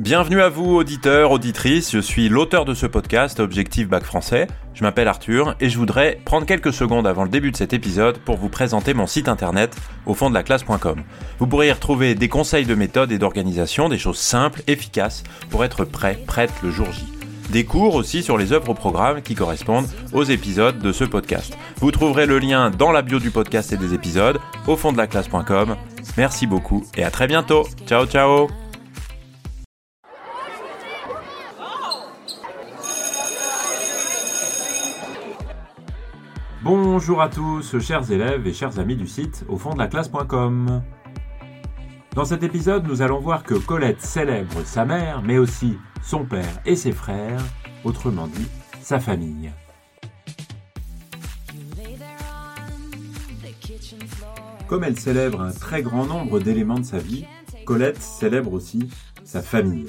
Bienvenue à vous, auditeurs, auditrices. Je suis l'auteur de ce podcast, Objectif Bac Français. Je m'appelle Arthur et je voudrais prendre quelques secondes avant le début de cet épisode pour vous présenter mon site internet au fond de la classe.com. Vous pourrez y retrouver des conseils de méthode et d'organisation, des choses simples, efficaces pour être prêt, prête le jour J. Des cours aussi sur les œuvres au programme qui correspondent aux épisodes de ce podcast. Vous trouverez le lien dans la bio du podcast et des épisodes au fond de la classe.com. Merci beaucoup et à très bientôt. Ciao ciao Bonjour à tous, chers élèves et chers amis du site au fond de la classe.com. Dans cet épisode, nous allons voir que Colette célèbre sa mère, mais aussi son père et ses frères, autrement dit, sa famille. Comme elle célèbre un très grand nombre d'éléments de sa vie, Colette célèbre aussi sa famille.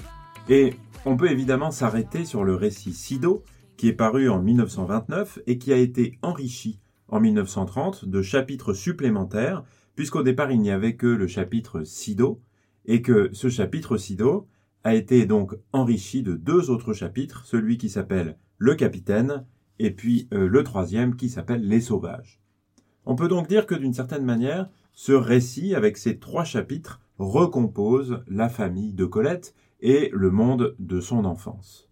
Et on peut évidemment s'arrêter sur le récit Sido, qui est paru en 1929 et qui a été enrichi en 1930 de chapitres supplémentaires, puisqu'au départ il n'y avait que le chapitre Sido, et que ce chapitre Sido a été donc enrichi de deux autres chapitres, celui qui s'appelle Le Capitaine, et puis euh, le troisième qui s'appelle Les Sauvages. On peut donc dire que d'une certaine manière, ce récit, avec ces trois chapitres, recompose la famille de Colette et le monde de son enfance.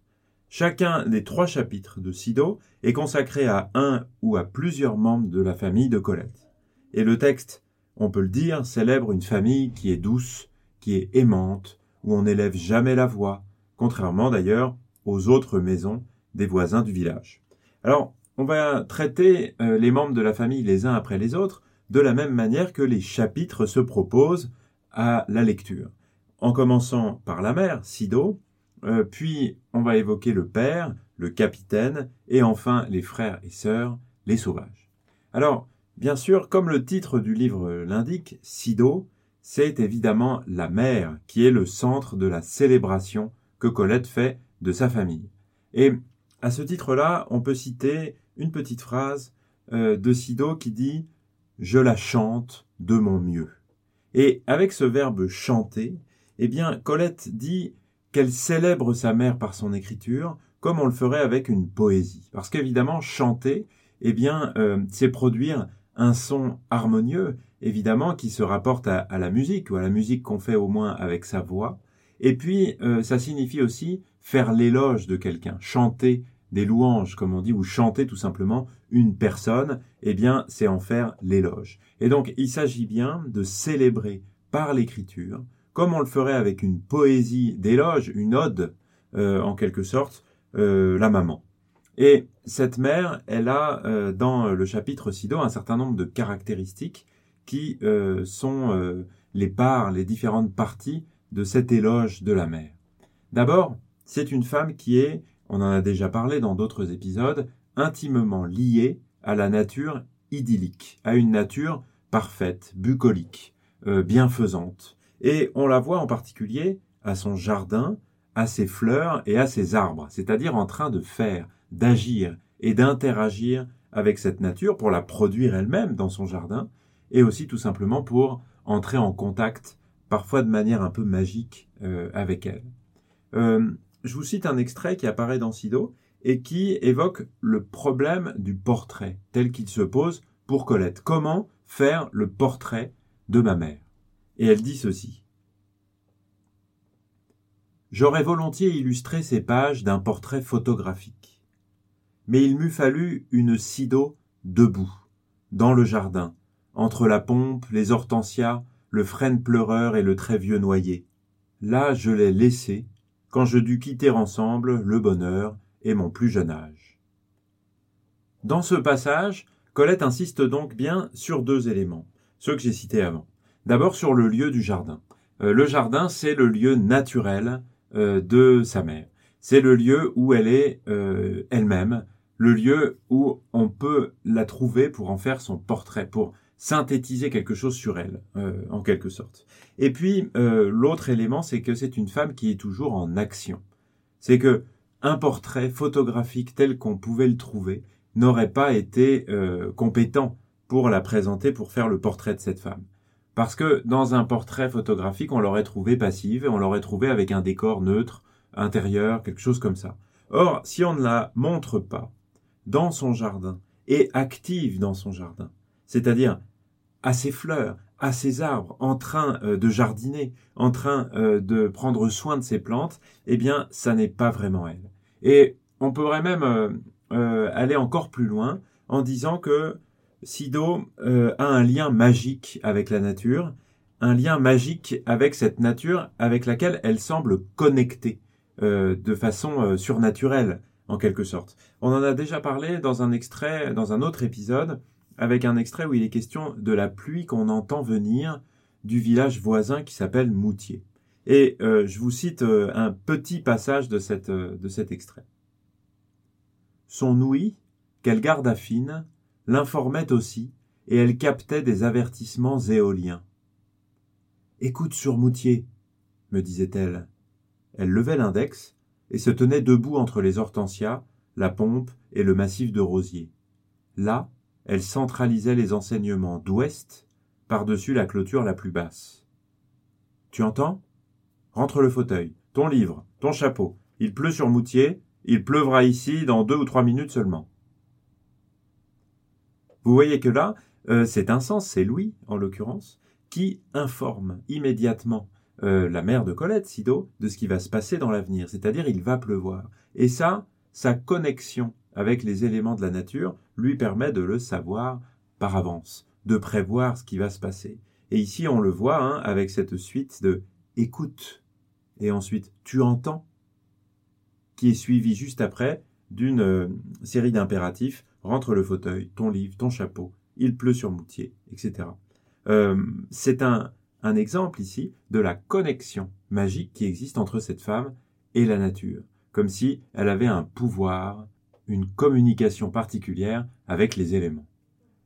Chacun des trois chapitres de Sido est consacré à un ou à plusieurs membres de la famille de Colette. Et le texte, on peut le dire, célèbre une famille qui est douce, qui est aimante, où on n'élève jamais la voix, contrairement d'ailleurs aux autres maisons des voisins du village. Alors, on va traiter euh, les membres de la famille les uns après les autres, de la même manière que les chapitres se proposent à la lecture. En commençant par la mère, Sido, euh, puis on va évoquer le père, le capitaine, et enfin les frères et sœurs, les sauvages. Alors, bien sûr, comme le titre du livre l'indique, Sido, c'est évidemment la mère qui est le centre de la célébration que Colette fait de sa famille. Et à ce titre-là, on peut citer une petite phrase euh, de Sido qui dit Je la chante de mon mieux. Et avec ce verbe chanter, eh bien, Colette dit qu'elle célèbre sa mère par son écriture, comme on le ferait avec une poésie. Parce qu'évidemment, chanter, eh bien, euh, c'est produire un son harmonieux, évidemment, qui se rapporte à, la musique, ou à la musique qu'on fait au moins avec sa voix. Et puis, euh, ça signifie aussi faire l'éloge de quelqu'un, chanter des louanges, comme on dit, ou chanter tout simplement une personne, eh bien, c'est en faire l'éloge. Et donc, il s'agit bien de célébrer par l'écriture comme on le ferait avec une poésie d'éloge, une ode, euh, en quelque sorte, euh, la maman. Et cette mère, elle a euh, dans le chapitre Sido un certain nombre de caractéristiques qui sont les parts, les différentes parties de cet éloge de la mère. D'abord, c'est une femme qui est, on en a déjà parlé dans d'autres épisodes, intimement liée à la nature idyllique, à une nature parfaite, bucolique, bienfaisante, et on la voit en particulier à son jardin, à ses fleurs et à ses arbres, c'est-à-dire en train de faire, d'agir et d'interagir avec cette nature pour la produire elle-même dans son jardin, et aussi tout simplement pour entrer en contact, parfois de manière un peu magique, euh, avec elle. Euh, je vous cite un extrait qui apparaît dans Sido et qui évoque le problème du portrait tel qu'il se pose pour Colette. Comment faire le portrait de ma mère? Et elle dit ceci. J'aurais volontiers illustré ces pages d'un portrait photographique. Mais il m'eût fallu une Sido debout, dans le jardin, entre la pompe, les hortensias, le frêne pleureur et le très vieux noyer. Là je l'ai laissé, quand je dus quitter ensemble le bonheur et mon plus jeune âge. Dans ce passage, Colette insiste donc bien sur deux éléments, ceux que j'ai cités avant. D'abord sur le lieu du jardin. Euh, le jardin, c'est le lieu naturel euh, de sa mère. C'est le lieu où elle est euh, elle-même, le lieu où on peut la trouver pour en faire son portrait, pour synthétiser quelque chose sur elle, en quelque sorte. Et puis l'autre élément, c'est que c'est une femme qui est toujours en action. C'est que un portrait photographique tel qu'on pouvait le trouver n'aurait pas été compétent pour la présenter, pour faire le portrait de cette femme. Parce que dans un portrait photographique, on l'aurait trouvé passive, on l'aurait trouvé avec un décor neutre, intérieur, quelque chose comme ça. Or, si on ne la montre pas dans son jardin et active dans son jardin, c'est-à-dire à ses fleurs, à ses arbres, en train euh, de jardiner, en train euh, de prendre soin de ses plantes, eh bien, ça n'est pas vraiment elle. Et on pourrait même euh, aller encore plus loin en disant que Sido euh, a un lien magique avec la nature, un lien magique avec cette nature avec laquelle elle semble connectée euh, de façon euh, surnaturelle, en quelque sorte. On en a déjà parlé dans un extrait, dans un autre épisode, avec un extrait où il est question de la pluie qu'on entend venir du village voisin qui s'appelle Moutier. Et je vous cite un petit passage de, cette, de cet extrait. Son ouïe, qu'elle garde affine, l'informait aussi, et elle captait des avertissements éoliens. Écoute sur Moutier, me disait-elle. Elle levait l'index et se tenait debout entre les hortensias, la pompe et le massif de rosiers. Là, elle centralisait les enseignements d'ouest par-dessus la clôture la plus basse. Tu entends? Rentre le fauteuil, ton livre, ton chapeau. Il pleut sur Moutier, il pleuvra ici dans deux ou trois minutes seulement. Vous voyez que là, euh, c'est un sens, c'est Louis, en l'occurrence, qui informe immédiatement euh, la mère de Colette, Sido, de ce qui va se passer dans l'avenir. C'est-à-dire, il va pleuvoir. Et ça, sa connexion avec les éléments de la nature lui permet de le savoir par avance, de prévoir ce qui va se passer. Et ici, on le voit hein, avec cette suite de écoute et ensuite tu entends, qui est suivi juste après d'une euh, série d'impératifs rentre le fauteuil, ton livre, ton chapeau, il pleut sur Moutier, etc. Euh, c'est un, exemple ici de la connexion magique qui existe entre cette femme et la nature, comme si elle avait un pouvoir, une communication particulière avec les éléments.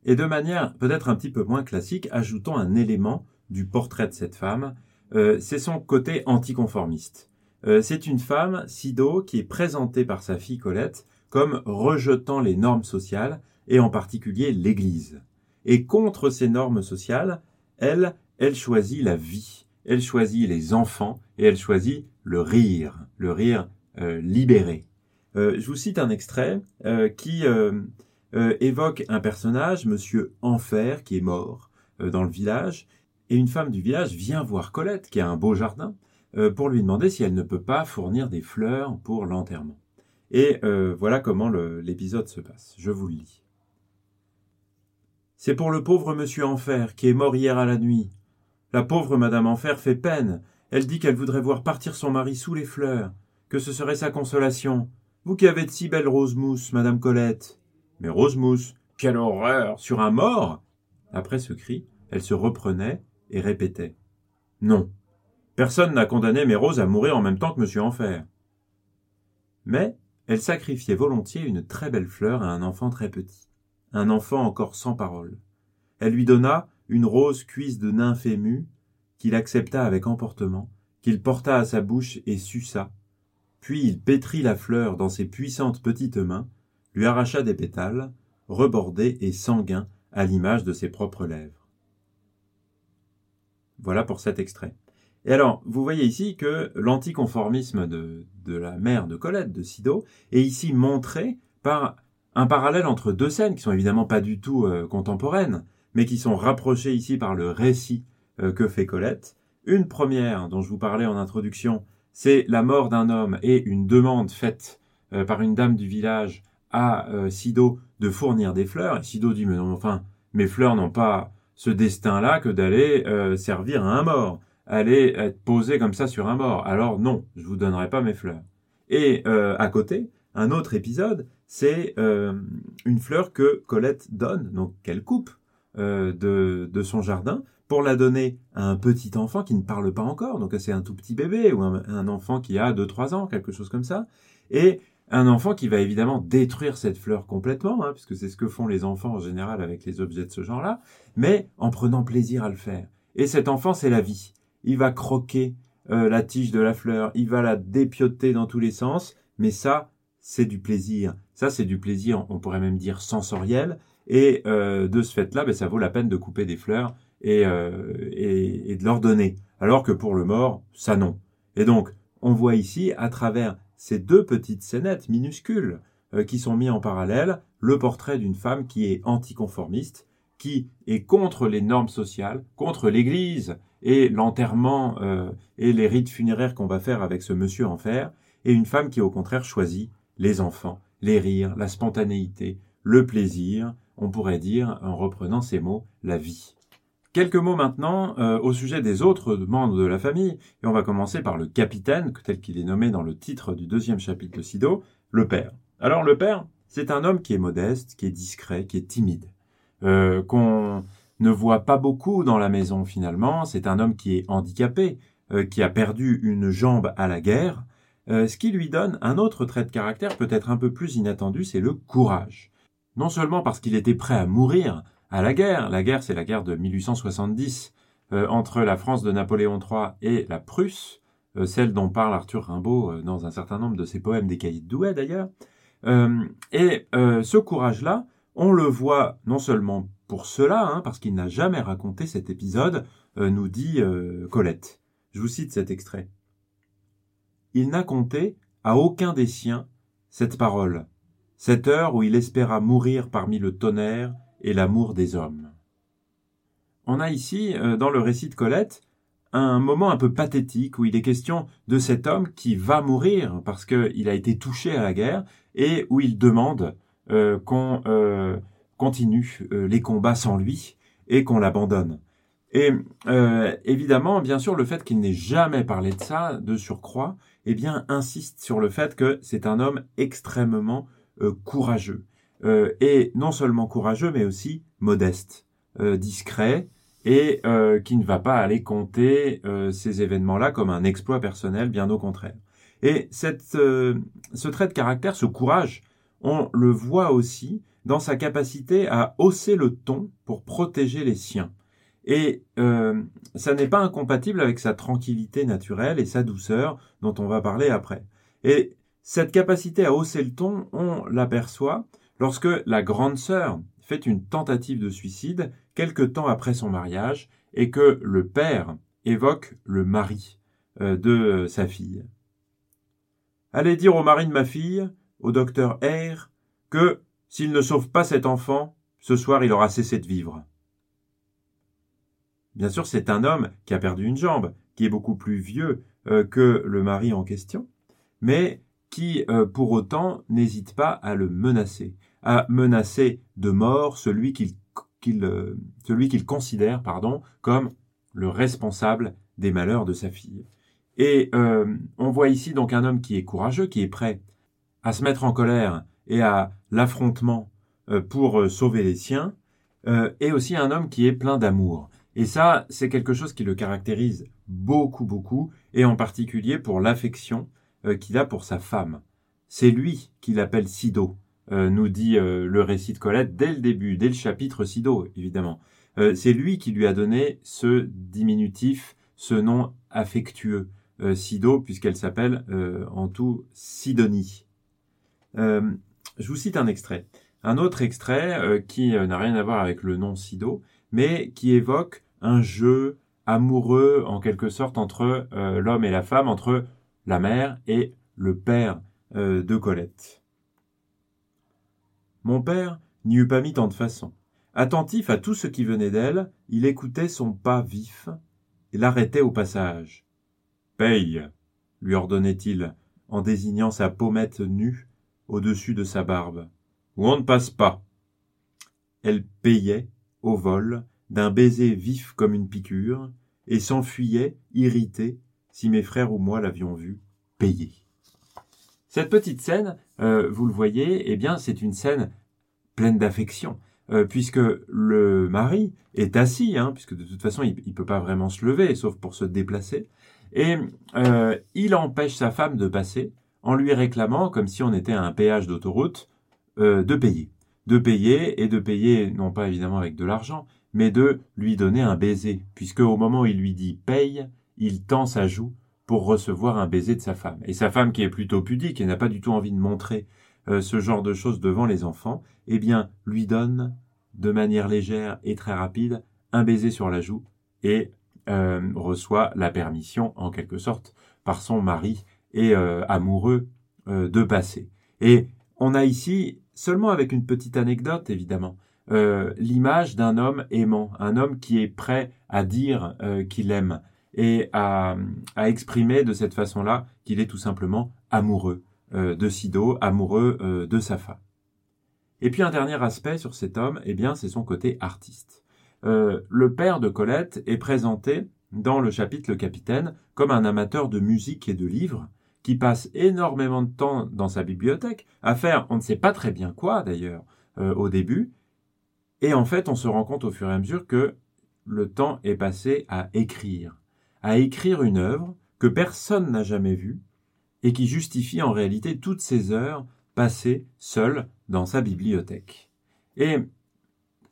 Et de manière peut-être un petit peu moins classique, ajoutons un élément du portrait de cette femme, euh, c'est son côté anticonformiste. Euh, c'est une femme, Sido, qui est présentée par sa fille Colette comme rejetant les normes sociales, et en particulier l'Église. Et contre ces normes sociales, elle, elle choisit la vie, elle choisit les enfants, et elle choisit le rire, le rire euh, libéré. Euh, je vous cite un extrait euh, qui évoque un personnage, Monsieur Enfer, qui est mort dans le village, et une femme du village vient voir Colette, qui a un beau jardin, pour lui demander si elle ne peut pas fournir des fleurs pour l'enterrement. Et euh, voilà comment l'épisode se passe. Je vous le lis. C'est pour le pauvre monsieur Enfer qui est mort hier à la nuit. La pauvre madame Enfer fait peine. Elle dit qu'elle voudrait voir partir son mari sous les fleurs, que ce serait sa consolation. Vous qui avez de si belles roses-mousses, madame Colette. Mais rose-mousse, quelle horreur Sur un mort Après ce cri, elle se reprenait et répétait. Non. Personne n'a condamné mes roses à mourir en même temps que monsieur Enfer. Mais elle sacrifiait volontiers une très belle fleur à un enfant très petit, un enfant encore sans parole. Elle lui donna une rose cuisse de nymphe émue, qu'il accepta avec emportement, qu'il porta à sa bouche et suça, puis il pétrit la fleur dans ses puissantes petites mains, lui arracha des pétales, rebordés et sanguins à l'image de ses propres lèvres. Voilà pour cet extrait. Et alors, vous voyez ici que l'anticonformisme de, la mère de Colette, de Sido, est ici montré par un parallèle entre deux scènes qui sont évidemment pas du tout euh, contemporaines, mais qui sont rapprochées ici par le récit euh, que fait Colette. Une première, dont je vous parlais en introduction, c'est la mort d'un homme et une demande faite euh, par une dame du village à Sido de fournir des fleurs. Et Sido dit, mais non, enfin, mes fleurs n'ont pas ce destin-là que d'aller servir à un mort aller être posé comme ça sur un mort. Alors non, je vous donnerai pas mes fleurs. Et euh, à côté, un autre épisode, c'est euh, une fleur que Colette donne, donc qu'elle coupe euh, de, de, son jardin, pour la donner à un petit enfant qui ne parle pas encore, donc c'est un tout petit bébé, ou un, enfant qui a 2-3 ans, quelque chose comme ça, et un enfant qui va évidemment détruire cette fleur complètement, hein, puisque c'est ce que font les enfants en général avec les objets de ce genre-là, mais en prenant plaisir à le faire. Et cet enfant, c'est la vie il va croquer euh, la tige de la fleur, il va la dépioter dans tous les sens, mais ça, c'est du plaisir. Ça, c'est du plaisir, on pourrait même dire sensoriel, et euh, de ce fait-là, ben, ça vaut la peine de couper des fleurs et, et, de leur donner. Alors que pour le mort, ça non. Et donc, on voit ici, à travers ces deux petites scénettes minuscules qui sont mis en parallèle, le portrait d'une femme qui est anticonformiste, qui est contre les normes sociales, contre l'Église et l'enterrement euh, et les rites funéraires qu'on va faire avec ce monsieur en fer, et une femme qui au contraire choisit les enfants, les rires, la spontanéité, le plaisir, on pourrait dire, en reprenant ces mots, la vie. Quelques mots maintenant euh, au sujet des autres membres de la famille, et on va commencer par le capitaine, tel qu'il est nommé dans le titre du deuxième chapitre de Sido, le père. Alors le père, c'est un homme qui est modeste, qui est discret, qui est timide, euh, qu'on ne voit pas beaucoup dans la maison finalement. C'est un homme qui est handicapé, euh, qui a perdu une jambe à la guerre, euh, ce qui lui donne un autre trait de caractère peut-être un peu plus inattendu, c'est le courage. Non seulement parce qu'il était prêt à mourir à la guerre, la guerre c'est la guerre de 1870 entre la France de Napoléon III et la Prusse, celle dont parle Arthur Rimbaud dans un certain nombre de ses poèmes des cahiers de Douai d'ailleurs, euh, et euh, ce courage-là, on le voit non seulement pour cela, hein, parce qu'il n'a jamais raconté cet épisode, euh, nous dit Colette. Je vous cite cet extrait. Il n'a compté à aucun des siens cette parole, cette heure où il espéra mourir parmi le tonnerre et l'amour des hommes. On a ici, dans le récit de Colette, un moment un peu pathétique où il est question de cet homme qui va mourir parce qu'il a été touché à la guerre et où il demande euh, qu'on euh, continue euh, les combats sans lui et qu'on l'abandonne. Et évidemment, bien sûr, le fait qu'il n'ait jamais parlé de ça, de surcroît, eh bien, insiste sur le fait que c'est un homme extrêmement courageux. et non seulement courageux, mais aussi modeste, discret, et qui ne va pas aller compter ces événements-là comme un exploit personnel, bien au contraire. Et cette, euh, ce trait de caractère, ce courage, on le voit aussi dans sa capacité à hausser le ton pour protéger les siens. Et euh, ça n'est pas incompatible avec sa tranquillité naturelle et sa douceur dont on va parler après. Et cette capacité à hausser le ton, on l'aperçoit lorsque la grande sœur fait une tentative de suicide quelque temps après son mariage et que le père évoque le mari euh, de sa fille. Allez dire au mari de ma fille, au docteur R, que, s'il ne sauve pas cet enfant, ce soir il aura cessé de vivre. Bien sûr, c'est un homme qui a perdu une jambe, qui est beaucoup plus vieux euh, que le mari en question, mais qui, euh, pour autant, n'hésite pas à le menacer, à menacer de mort celui qu'il euh, considère comme le responsable des malheurs de sa fille. Et on voit ici donc un homme qui est courageux, qui est prêt à se mettre en colère et à l'affrontement euh, pour euh, sauver les siens, et aussi un homme qui est plein d'amour. Et ça, c'est quelque chose qui le caractérise beaucoup, beaucoup, et en particulier pour l'affection qu'il a pour sa femme. C'est lui qui l'appelle Sido, nous dit le récit de Colette dès le début, dès le chapitre Sido, évidemment. c'est lui qui lui a donné ce diminutif, ce nom affectueux. Euh, Sido, puisqu'elle s'appelle euh, en tout Sidonie. Euh, je vous cite un extrait. Un autre extrait qui n'a rien à voir avec le nom Sido, mais qui évoque un jeu amoureux en quelque sorte entre l'homme et la femme, entre la mère et le père de Colette. Mon père n'y eut pas mis tant de façon. Attentif à tout ce qui venait d'elle, il écoutait son pas vif et l'arrêtait au passage. Paye, lui ordonnait-il, en désignant sa pommette nue au-dessus de sa barbe, ou on ne passe pas. Elle payait, au vol, d'un baiser vif comme une piqûre, et s'enfuyait, irritée, si mes frères ou moi l'avions vue, payer. Cette petite scène, euh, vous le voyez, eh bien, c'est une scène pleine d'affection, euh, puisque le mari est assis, hein, puisque de toute façon, il ne peut pas vraiment se lever, sauf pour se déplacer, et euh, il empêche sa femme de passer en lui réclamant, comme si on était à un péage d'autoroute, euh, de payer. De payer et de payer, non pas évidemment avec de l'argent, mais de lui donner un baiser, puisque au moment où il lui dit paye, il tend sa joue pour recevoir un baiser de sa femme. Et sa femme, qui est plutôt pudique et n'a pas du tout envie de montrer euh, ce genre de choses devant les enfants, eh bien, lui donne, de manière légère et très rapide, un baiser sur la joue et euh, reçoit la permission, en quelque sorte, par son mari et euh, amoureux euh, de passer. Et on a ici, seulement avec une petite anecdote évidemment, l'image d'un homme aimant, un homme qui est prêt à dire qu'il aime et à, exprimer de cette façon-là qu'il est tout simplement amoureux de Sido, amoureux de sa femme. Et puis un dernier aspect sur cet homme, eh bien, c'est son côté artiste. Euh, le père de Colette est présenté dans le chapitre Le Capitaine comme un amateur de musique et de livres, qui passe énormément de temps dans sa bibliothèque à faire on ne sait pas très bien quoi d'ailleurs euh, au début, et en fait on se rend compte au fur et à mesure que le temps est passé à écrire, à écrire une œuvre que personne n'a jamais vue et qui justifie en réalité toutes ces heures passées seul dans sa bibliothèque. Et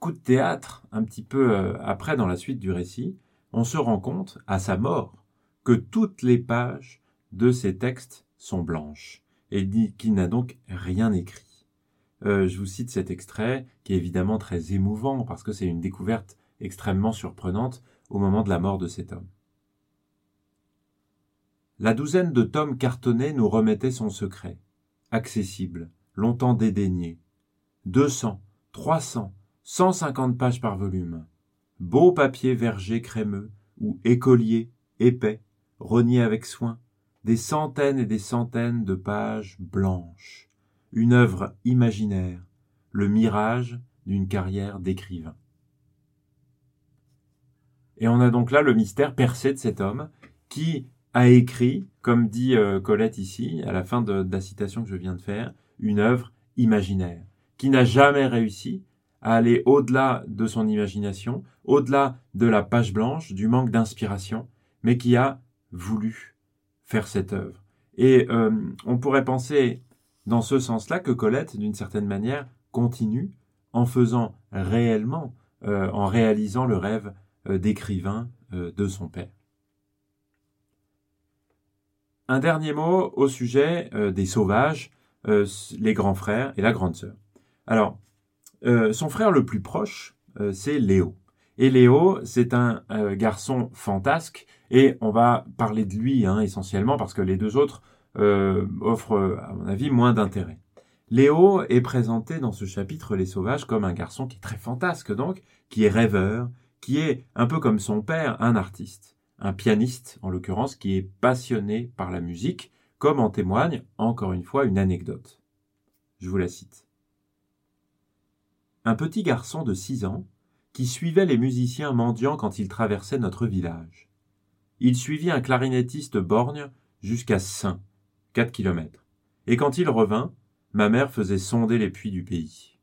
coup de théâtre, un petit peu euh, après dans la suite du récit, on se rend compte, à sa mort, que toutes les pages de ces textes sont blanches, et dit qu'il n'a donc rien écrit. Euh, je vous cite cet extrait, qui est évidemment très émouvant, parce que c'est une découverte extrêmement surprenante au moment de la mort de cet homme. La douzaine de tomes cartonnés nous remettait son secret, accessible, longtemps dédaigné. Deux cents, trois cents, cent cinquante pages par volume. Beau papier verger crémeux, ou écolier, épais, rogné avec soin, des centaines et des centaines de pages blanches. Une œuvre imaginaire, le mirage d'une carrière d'écrivain. Et on a donc là le mystère percé de cet homme qui a écrit, comme dit euh, Colette ici, à la fin de la citation que je viens de faire, une œuvre imaginaire, qui n'a jamais réussi à aller au-delà de son imagination, au-delà de la page blanche, du manque d'inspiration, mais qui a voulu faire cette œuvre. Et euh, on pourrait penser dans ce sens-là que Colette, d'une certaine manière, continue en faisant réellement, euh, en réalisant le rêve euh, d'écrivain de son père. Un dernier mot au sujet des sauvages, les grands frères et la grande sœur. Alors, son frère le plus proche, c'est Léo. Et Léo, c'est un garçon fantasque, et on va parler de lui hein, essentiellement parce que les deux autres offrent, à mon avis, moins d'intérêt. Léo est présenté dans ce chapitre Les Sauvages comme un garçon qui est très fantasque donc, qui est rêveur, qui est un peu comme son père, un artiste, un pianiste en l'occurrence, qui est passionné par la musique, comme en témoigne, encore une fois, une anecdote. Je vous la cite. Un petit garçon de six ans, qui suivait les musiciens mendiants quand ils traversaient notre village. Il suivit un clarinettiste borgne jusqu'à Saint, quatre kilomètres. Et quand il revint, ma mère faisait sonder les puits du pays.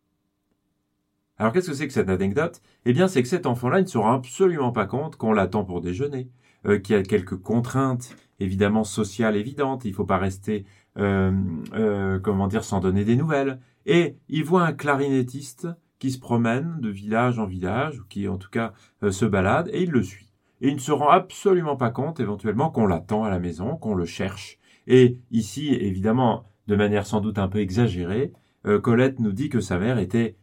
Alors qu'est-ce que c'est que cette anecdote? Eh bien, c'est que cet enfant-là ne se rend absolument pas compte qu'on l'attend pour déjeuner, euh, qu'il y a quelques contraintes, évidemment sociale évidente, il ne faut pas rester, euh, euh, comment dire, sans donner des nouvelles. Et il voit un clarinettiste qui se promène de village en village, ou qui en tout cas se balade, et il le suit. Et il ne se rend absolument pas compte éventuellement qu'on l'attend à la maison, qu'on le cherche. Et ici, évidemment, de manière sans doute un peu exagérée, Colette nous dit que sa mère était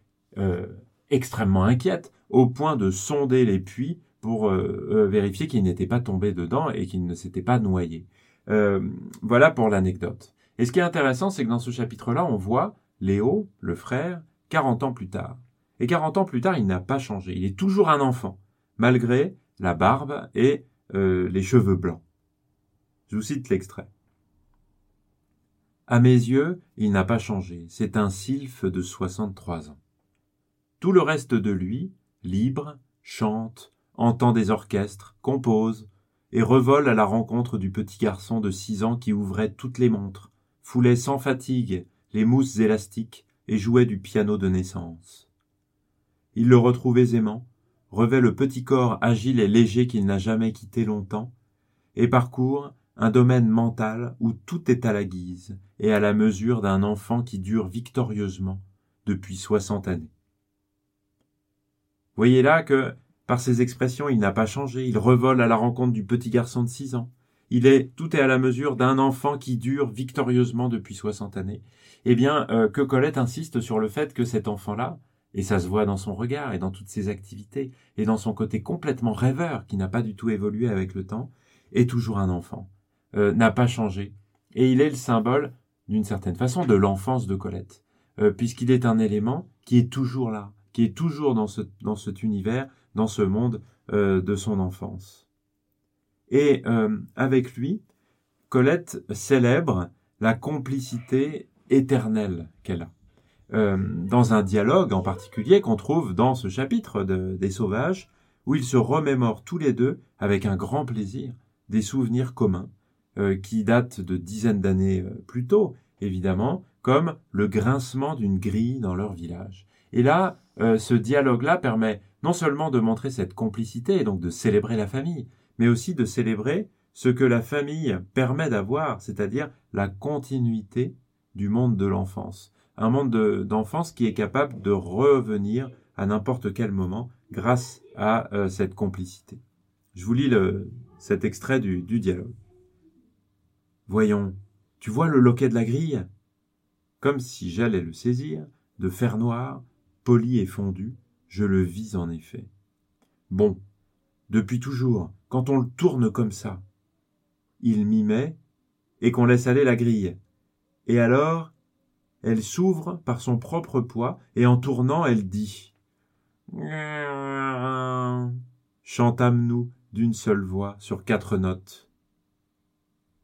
extrêmement inquiète, au point de sonder les puits pour euh, euh, vérifier qu'il n'était pas tombé dedans et qu'il ne s'était pas noyé. Euh, voilà pour l'anecdote. Et ce qui est intéressant, c'est que dans ce chapitre-là, on voit Léo, le frère, 40 ans plus tard. Et 40 ans plus tard, il n'a pas changé. Il est toujours un enfant, malgré la barbe et les cheveux blancs. Je vous cite l'extrait. À mes yeux, il n'a pas changé. C'est un sylphe de 63 ans. Tout le reste de lui, libre, chante, entend des orchestres, compose, et revole à la rencontre du petit garçon de six ans qui ouvrait toutes les montres, foulait sans fatigue les mousses élastiques et jouait du piano de naissance. Il le retrouve aisément, revêt le petit corps agile et léger qu'il n'a jamais quitté longtemps, et parcourt un domaine mental où tout est à la guise et à la mesure d'un enfant qui dure victorieusement depuis soixante années. Voyez là que par ses expressions, il n'a pas changé, il revole à la rencontre du petit garçon de six ans. Il est, tout est à la mesure d'un enfant qui dure victorieusement depuis soixante années. Eh bien, euh, que Colette insiste sur le fait que cet enfant-là Et ça se voit dans son regard et dans toutes ses activités et dans son côté complètement rêveur qui n'a pas du tout évolué avec le temps, est toujours un enfant, euh, n'a pas changé. Et il est le symbole, d'une certaine façon, de l'enfance de Colette, euh, puisqu'il est un élément qui est toujours là, qui est toujours dans, ce, dans cet univers, dans ce monde euh, de son enfance. Et avec lui, Colette célèbre la complicité éternelle qu'elle a. Euh, dans un dialogue en particulier qu'on trouve dans ce chapitre des Sauvages, où ils se remémorent tous les deux avec un grand plaisir des souvenirs communs, euh, qui datent de dizaines d'années euh, plus tôt, évidemment, comme le grincement d'une grille dans leur village. Et là, ce dialogue-là permet non seulement de montrer cette complicité et donc de célébrer la famille, mais aussi de célébrer ce que la famille permet d'avoir, c'est-à-dire la continuité du monde de l'enfance. Un monde d'enfance qui est capable de revenir à n'importe quel moment grâce à euh, cette complicité. Je vous lis cet extrait du, du dialogue. Voyons, tu vois le loquet de la grille? Comme si j'allais le saisir, de fer noir, poli et fondu, je le vis en effet. Bon, depuis toujours, quand on le tourne comme ça, il m'y met, et qu'on laisse aller la grille. Et alors, elle s'ouvre par son propre poids, et en tournant, elle dit Chantâmes-nous d'une seule voix sur quatre notes.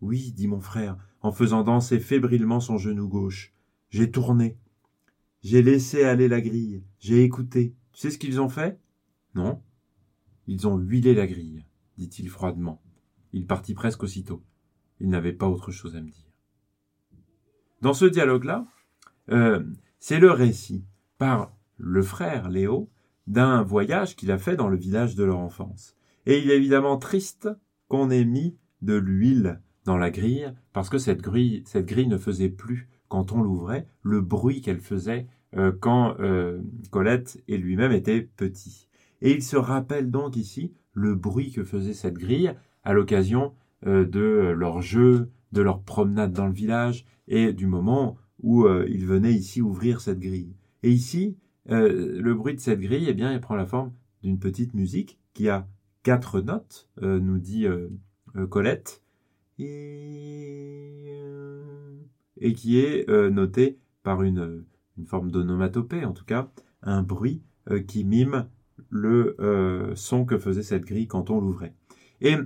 Oui, dit mon frère, en faisant danser fébrilement son genou gauche. J'ai tourné. J'ai laissé aller la grille. J'ai écouté. Tu sais ce qu'ils ont fait? Non. Ils ont huilé la grille, dit-il froidement. Il partit presque aussitôt. Il n'avait pas autre chose à me dire. Dans ce dialogue-là, euh, c'est le récit par le frère Léo d'un voyage qu'il a fait dans le village de leur enfance. Et il est évidemment triste qu'on ait mis de l'huile dans la grille, parce que cette grille, cette grille ne faisait plus, quand on l'ouvrait, le bruit qu'elle faisait euh, quand euh, Colette et lui-même étaient petits. Et il se rappelle donc ici le bruit que faisait cette grille à l'occasion de leur jeu, de leur promenade dans le village et du moment où euh, ils venaient ici ouvrir cette grille. Et ici, euh, le bruit de cette grille, eh bien, il prend la forme d'une petite musique qui a quatre notes, nous dit Colette, et, et, qui est notée par une, une forme d'onomatopée, en tout cas, un bruit qui mime le son que faisait cette grille quand on l'ouvrait. Et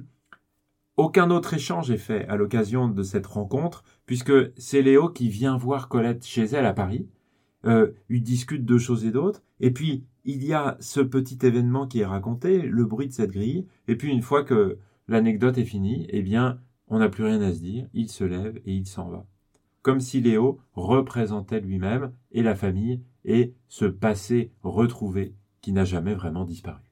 aucun autre échange est fait à l'occasion de cette rencontre, puisque c'est Léo qui vient voir Colette chez elle à Paris. Euh, ils discutent de choses et d'autres, et puis il y a ce petit événement qui est raconté, le bruit de cette grille, et puis une fois que l'anecdote est finie, eh bien, on n'a plus rien à se dire, il se lève et il s'en va. Comme si Léo représentait lui-même et la famille et ce passé retrouvé qui n'a jamais vraiment disparu.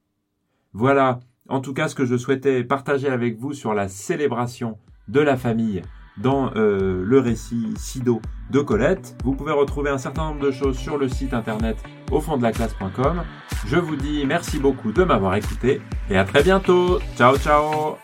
Voilà en tout cas ce que je souhaitais partager avec vous sur la célébration de la famille dans euh, le récit Sido de Colette. Vous pouvez retrouver un certain nombre de choses sur le site internet au fond de la classe.com. Je vous dis merci beaucoup de m'avoir écouté et à très bientôt. Ciao ciao